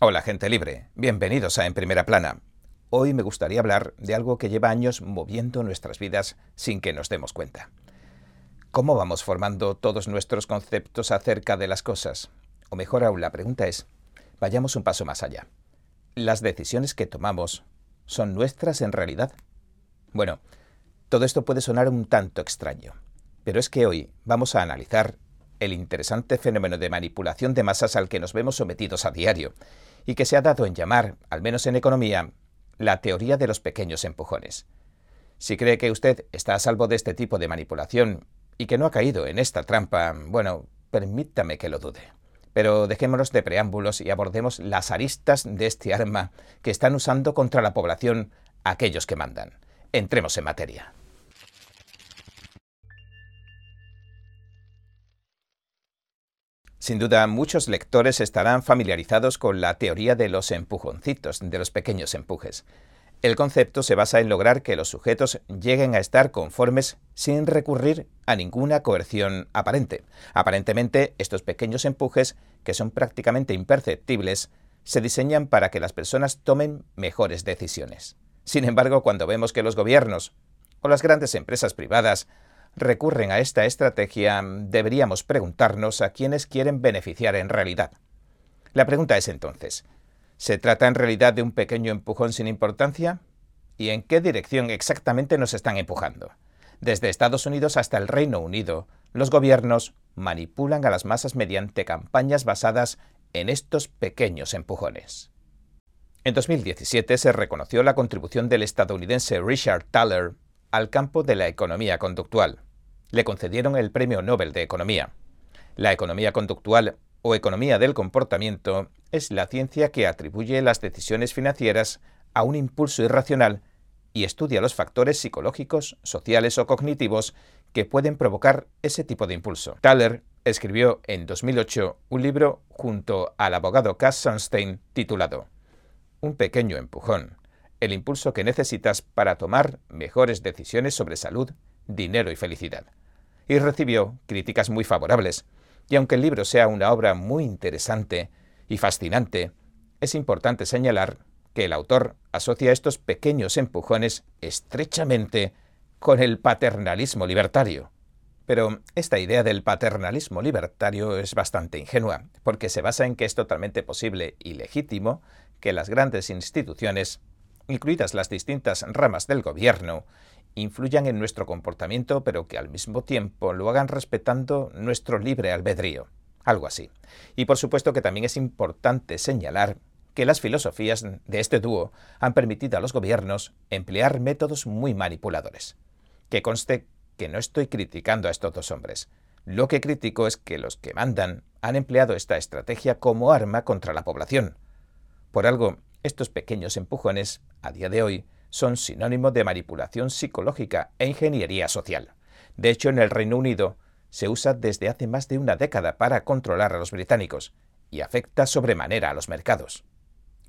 Hola gente libre, bienvenidos a En Primera Plana. Hoy me gustaría hablar de algo que lleva años moviendo nuestras vidas sin que nos demos cuenta. ¿Cómo vamos formando todos nuestros conceptos acerca de las cosas? O mejor aún, la pregunta es, vayamos un paso más allá. ¿Las decisiones que tomamos son nuestras en realidad? Bueno, todo esto puede sonar un tanto extraño, pero es que hoy vamos a analizar el interesante fenómeno de manipulación de masas al que nos vemos sometidos a diario y que se ha dado en llamar, al menos en economía, la teoría de los pequeños empujones. Si cree que usted está a salvo de este tipo de manipulación y que no ha caído en esta trampa, bueno, permítame que lo dude. Pero dejémonos de preámbulos y abordemos las aristas de este arma que están usando contra la población aquellos que mandan. Entremos en materia. Sin duda, muchos lectores estarán familiarizados con la teoría de los empujoncitos, de los pequeños empujes. El concepto se basa en lograr que los sujetos lleguen a estar conformes sin recurrir a ninguna coerción aparente. Aparentemente, estos pequeños empujes, que son prácticamente imperceptibles, se diseñan para que las personas tomen mejores decisiones. Sin embargo, cuando vemos que los gobiernos o las grandes empresas privadas recurren a esta estrategia, deberíamos preguntarnos a quiénes quieren beneficiar en realidad. La pregunta es entonces, ¿se trata en realidad de un pequeño empujón sin importancia? ¿Y en qué dirección exactamente nos están empujando? Desde Estados Unidos hasta el Reino Unido, los gobiernos manipulan a las masas mediante campañas basadas en estos pequeños empujones. En 2017 se reconoció la contribución del estadounidense Richard Thaler al campo de la economía conductual. Le concedieron el Premio Nobel de Economía. La economía conductual o economía del comportamiento es la ciencia que atribuye las decisiones financieras a un impulso irracional y estudia los factores psicológicos, sociales o cognitivos que pueden provocar ese tipo de impulso. Thaler escribió en 2008 un libro junto al abogado Cass Sunstein titulado Un pequeño empujón el impulso que necesitas para tomar mejores decisiones sobre salud, dinero y felicidad. Y recibió críticas muy favorables. Y aunque el libro sea una obra muy interesante y fascinante, es importante señalar que el autor asocia estos pequeños empujones estrechamente con el paternalismo libertario. Pero esta idea del paternalismo libertario es bastante ingenua, porque se basa en que es totalmente posible y legítimo que las grandes instituciones incluidas las distintas ramas del gobierno, influyan en nuestro comportamiento, pero que al mismo tiempo lo hagan respetando nuestro libre albedrío. Algo así. Y por supuesto que también es importante señalar que las filosofías de este dúo han permitido a los gobiernos emplear métodos muy manipuladores. Que conste que no estoy criticando a estos dos hombres. Lo que critico es que los que mandan han empleado esta estrategia como arma contra la población. Por algo, estos pequeños empujones, a día de hoy, son sinónimo de manipulación psicológica e ingeniería social. De hecho, en el Reino Unido se usa desde hace más de una década para controlar a los británicos y afecta sobremanera a los mercados.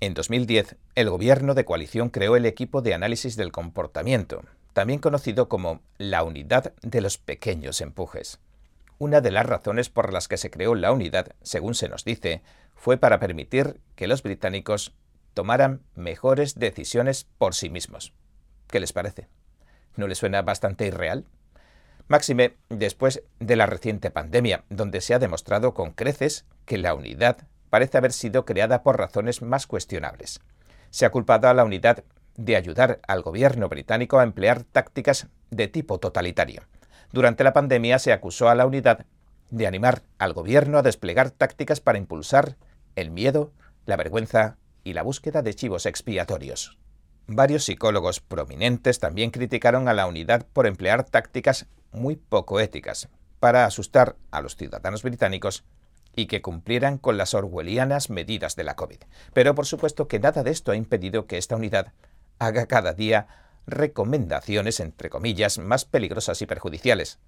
En 2010, el gobierno de coalición creó el equipo de análisis del comportamiento, también conocido como la unidad de los pequeños empujes. Una de las razones por las que se creó la unidad, según se nos dice, fue para permitir que los británicos tomaran mejores decisiones por sí mismos. ¿Qué les parece? ¿No les suena bastante irreal? Máxime después de la reciente pandemia, donde se ha demostrado con creces que la unidad parece haber sido creada por razones más cuestionables. Se ha culpado a la unidad de ayudar al gobierno británico a emplear tácticas de tipo totalitario. Durante la pandemia se acusó a la unidad de animar al gobierno a desplegar tácticas para impulsar el miedo, la vergüenza y la búsqueda de chivos expiatorios. Varios psicólogos prominentes también criticaron a la unidad por emplear tácticas muy poco éticas para asustar a los ciudadanos británicos y que cumplieran con las orwellianas medidas de la COVID. Pero por supuesto que nada de esto ha impedido que esta unidad haga cada día recomendaciones, entre comillas, más peligrosas y perjudiciales.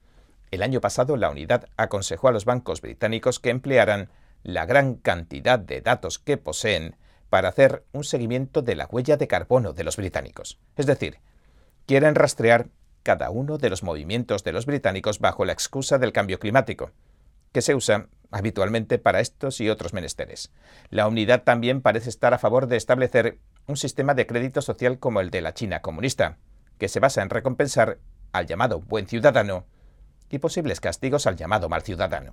El año pasado la unidad aconsejó a los bancos británicos que emplearan la gran cantidad de datos que poseen para hacer un seguimiento de la huella de carbono de los británicos. Es decir, quieren rastrear cada uno de los movimientos de los británicos bajo la excusa del cambio climático. que se usa habitualmente para estos y otros menesteres. La unidad también parece estar a favor de establecer un sistema de crédito social como el de la China comunista, que se basa en recompensar al llamado buen ciudadano y posibles castigos al llamado mal ciudadano.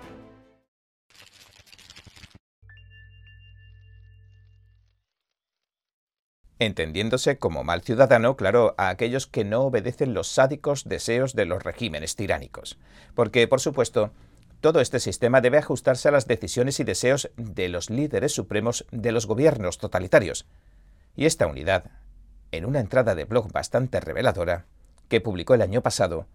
Entendiéndose como mal ciudadano, claro, a aquellos que no obedecen los sádicos deseos de los regímenes tiránicos. Porque, por supuesto, todo este sistema debe ajustarse a las decisiones y deseos de los líderes supremos de los gobiernos totalitarios. Y esta unidad, en una entrada de blog bastante reveladora, que publicó el año pasado,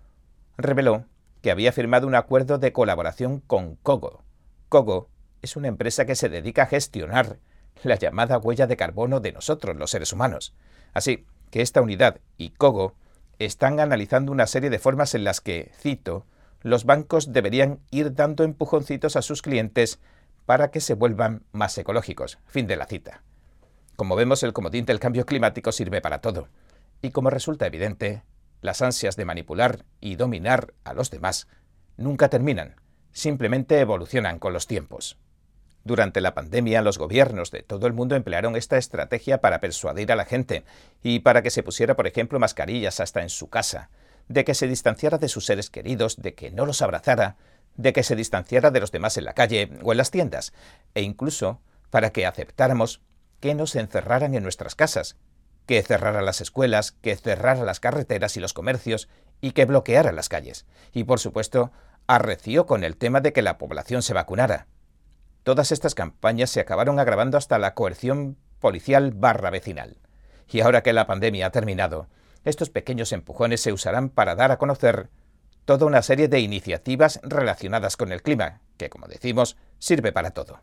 reveló que había firmado un acuerdo de colaboración con Kogo. Kogo es una empresa que se dedica a gestionar la llamada huella de carbono de nosotros, los seres humanos. Así que esta unidad y Kogo están analizando una serie de formas en las que, cito, los bancos deberían ir dando empujoncitos a sus clientes para que se vuelvan más ecológicos. Fin de la cita. Como vemos, el comodín del cambio climático sirve para todo. Y como resulta evidente, las ansias de manipular y dominar a los demás nunca terminan, simplemente evolucionan con los tiempos. Durante la pandemia, los gobiernos de todo el mundo emplearon esta estrategia para persuadir a la gente y para que se pusiera, por ejemplo, mascarillas hasta en su casa, de que se distanciara de sus seres queridos, de que no los abrazara, de que se distanciara de los demás en la calle o en las tiendas, e incluso para que aceptáramos que nos encerraran en nuestras casas, que cerrara las escuelas, que cerrara las carreteras y los comercios y que bloqueara las calles. Y por supuesto, arreció con el tema de que la población se vacunara. Todas estas campañas se acabaron agravando hasta la coerción policial barra vecinal. Y ahora que la pandemia ha terminado, estos pequeños empujones se usarán para dar a conocer toda una serie de iniciativas relacionadas con el clima, que como decimos, sirve para todo.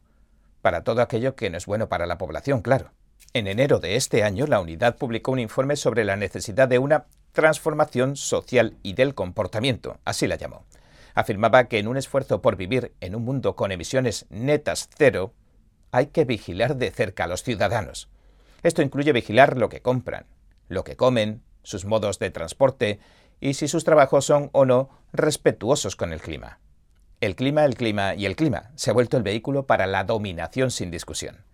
Para todo aquello que no es bueno para la población, claro. En enero de este año, la unidad publicó un informe sobre la necesidad de una transformación social y del comportamiento, así la llamó afirmaba que en un esfuerzo por vivir en un mundo con emisiones netas cero, hay que vigilar de cerca a los ciudadanos. Esto incluye vigilar lo que compran, lo que comen, sus modos de transporte y si sus trabajos son o no respetuosos con el clima. El clima, el clima y el clima se ha vuelto el vehículo para la dominación sin discusión.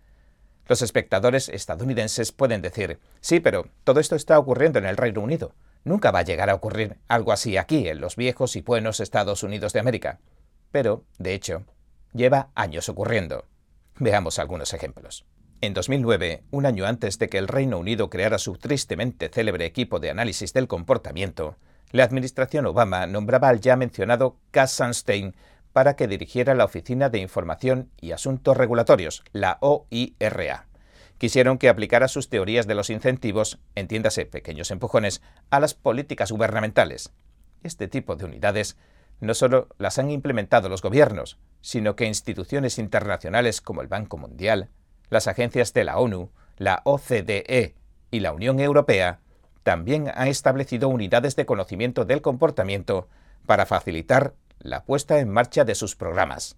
Los espectadores estadounidenses pueden decir, sí, pero todo esto está ocurriendo en el Reino Unido. Nunca va a llegar a ocurrir algo así aquí, en los viejos y buenos Estados Unidos de América. Pero, de hecho, lleva años ocurriendo. Veamos algunos ejemplos. En 2009, un año antes de que el Reino Unido creara su tristemente célebre equipo de análisis del comportamiento, la administración Obama nombraba al ya mencionado Cass Sunstein para que dirigiera la Oficina de Información y Asuntos Regulatorios, la OIRA quisieron que aplicara sus teorías de los incentivos, entiéndase pequeños empujones, a las políticas gubernamentales. Este tipo de unidades no solo las han implementado los gobiernos, sino que instituciones internacionales como el Banco Mundial, las agencias de la ONU, la OCDE y la Unión Europea también han establecido unidades de conocimiento del comportamiento para facilitar la puesta en marcha de sus programas.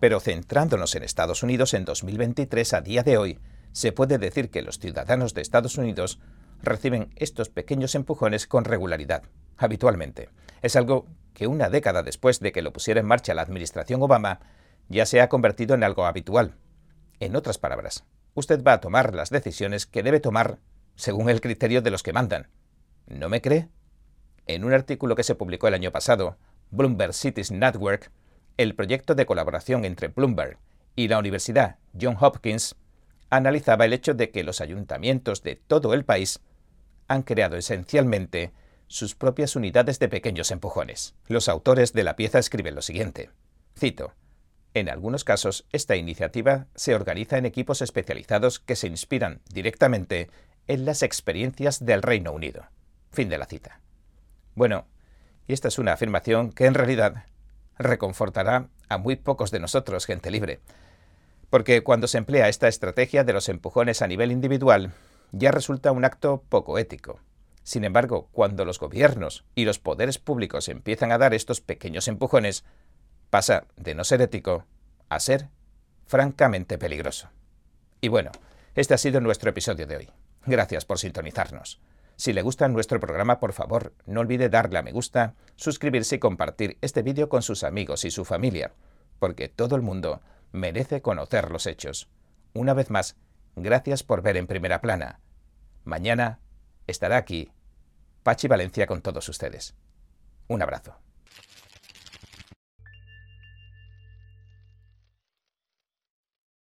Pero centrándonos en Estados Unidos en 2023 a día de hoy, se puede decir que los ciudadanos de Estados Unidos reciben estos pequeños empujones con regularidad, habitualmente. Es algo que una década después de que lo pusiera en marcha la administración Obama, ya se ha convertido en algo habitual. En otras palabras, usted va a tomar las decisiones que debe tomar según el criterio de los que mandan. ¿No me cree? En un artículo que se publicó el año pasado, Bloomberg Cities Network, el proyecto de colaboración entre Bloomberg y la Universidad John Hopkins analizaba el hecho de que los ayuntamientos de todo el país han creado esencialmente sus propias unidades de pequeños empujones. Los autores de la pieza escriben lo siguiente. Cito. En algunos casos, esta iniciativa se organiza en equipos especializados que se inspiran directamente en las experiencias del Reino Unido. Fin de la cita. Bueno, Y esta es una afirmación que en realidad reconfortará a muy pocos de nosotros, gente libre. Porque cuando se emplea esta estrategia de los empujones a nivel individual, ya resulta un acto poco ético. Sin embargo, cuando los gobiernos y los poderes públicos empiezan a dar estos pequeños empujones, pasa de no ser ético a ser francamente peligroso. Y bueno, este ha sido nuestro episodio de hoy. Gracias por sintonizarnos. Si le gusta nuestro programa, por favor, no olvide darle a me gusta, suscribirse y compartir este vídeo con sus amigos y su familia, porque todo el mundo merece conocer los hechos. Una vez más, gracias por ver en primera plana. Mañana estará aquí Pachi Valencia con todos ustedes. Un abrazo.